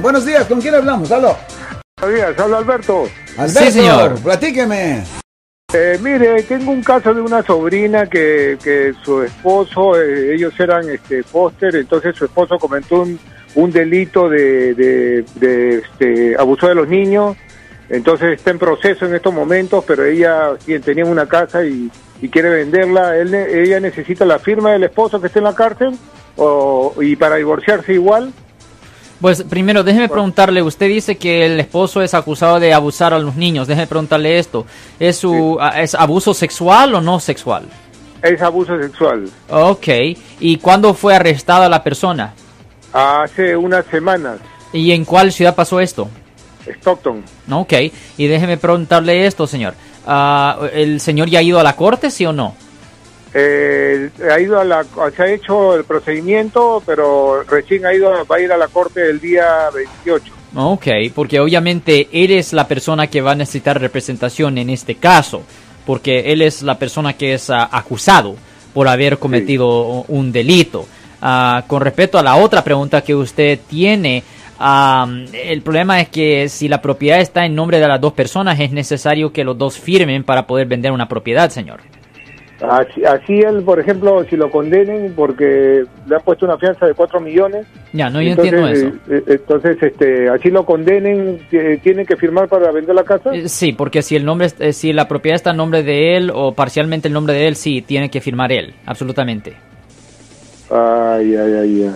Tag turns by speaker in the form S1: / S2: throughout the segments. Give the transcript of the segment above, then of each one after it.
S1: Buenos días, ¿con quién hablamos? Aló.
S2: Buenos días, habla Alberto.
S1: Alberto,
S3: Sí, señor.
S1: platíqueme.
S2: Eh, mire, tengo un caso de una sobrina que, que su esposo, eh, ellos eran este póster, entonces su esposo comentó un, un delito de, de, de, este, abuso de los niños, entonces está en proceso en estos momentos, pero ella quien tenía una casa y, y quiere venderla, él, ne- ella necesita la firma del esposo que está en la cárcel o, y para divorciarse igual.
S3: Pues primero, déjeme preguntarle, usted dice que el esposo es acusado de abusar a los niños, déjeme preguntarle esto, ¿es, su, a- ¿es abuso sexual o no sexual?
S2: Es abuso sexual.
S3: Ok, ¿y cuándo fue arrestada la persona?
S2: Hace unas semanas,
S3: ¿Y en cuál ciudad pasó esto?
S2: Stockton.
S3: Ok, y déjeme preguntarle esto, señor. Ah, ¿El señor ya ha ido a la corte, sí o no?
S2: Eh, ha ido a la, se ha hecho el procedimiento, pero recién ha ido, va a ir a la corte el día 28.
S3: Ok, porque obviamente él es la persona que va a necesitar representación en este caso, porque él es la persona que es ah, acusado por haber cometido un delito. Ah, con respecto a la otra pregunta que usted tiene, el problema es que si la propiedad está en nombre de las dos personas, es necesario que los dos firmen para poder vender una propiedad, señor.
S2: Así, así él, por ejemplo, si lo condenen porque le han puesto una fianza de 4 millones.
S3: Ya, no, yo
S2: entonces,
S3: entiendo eso.
S2: eh, eh, entonces, este, así lo condenen, tienen que firmar para vender la casa.
S3: Eh, Sí, porque si el nombre, eh, si la propiedad está en nombre de él o parcialmente el nombre de él, sí, tiene que firmar él, absolutamente.
S2: Ay, ay, ay.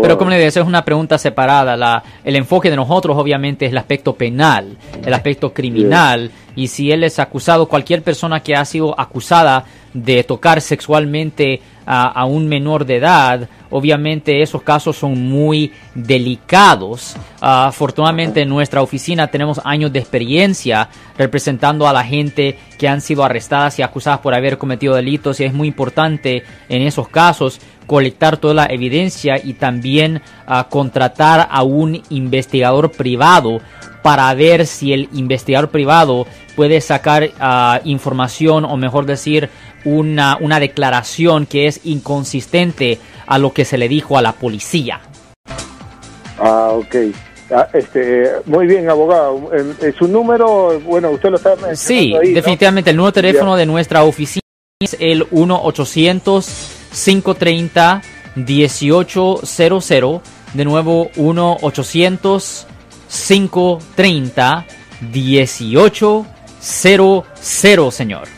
S3: Pero como le decía, es una pregunta separada. La, el enfoque de nosotros obviamente es el aspecto penal, el aspecto criminal. Y si él es acusado, cualquier persona que ha sido acusada de tocar sexualmente a, un menor de edad, obviamente esos casos son muy delicados. Ah, afortunadamente en nuestra oficina tenemos años de experiencia representando a la gente que han sido arrestadas y acusadas por haber cometido delitos y es muy importante en esos casos colectar toda la evidencia y también ah, contratar a un investigador privado para ver si el investigador privado puede sacar ah, información o mejor decir una, una declaración que es inconsistente a lo que se le dijo a la policía.
S2: Ah, ok. Ah, este, muy bien, abogado. En su número, bueno, usted lo está mencionando
S3: Sí,
S2: ahí, ¿no?
S3: definitivamente el nuevo teléfono de nuestra oficina es el 1-800-530-1800. De nuevo, 1-800-530-1800, señor.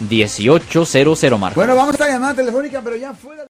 S3: 1-800-530-1800, Marco.
S1: Bueno, vamos a esta llamada telefónica, pero ya fuera.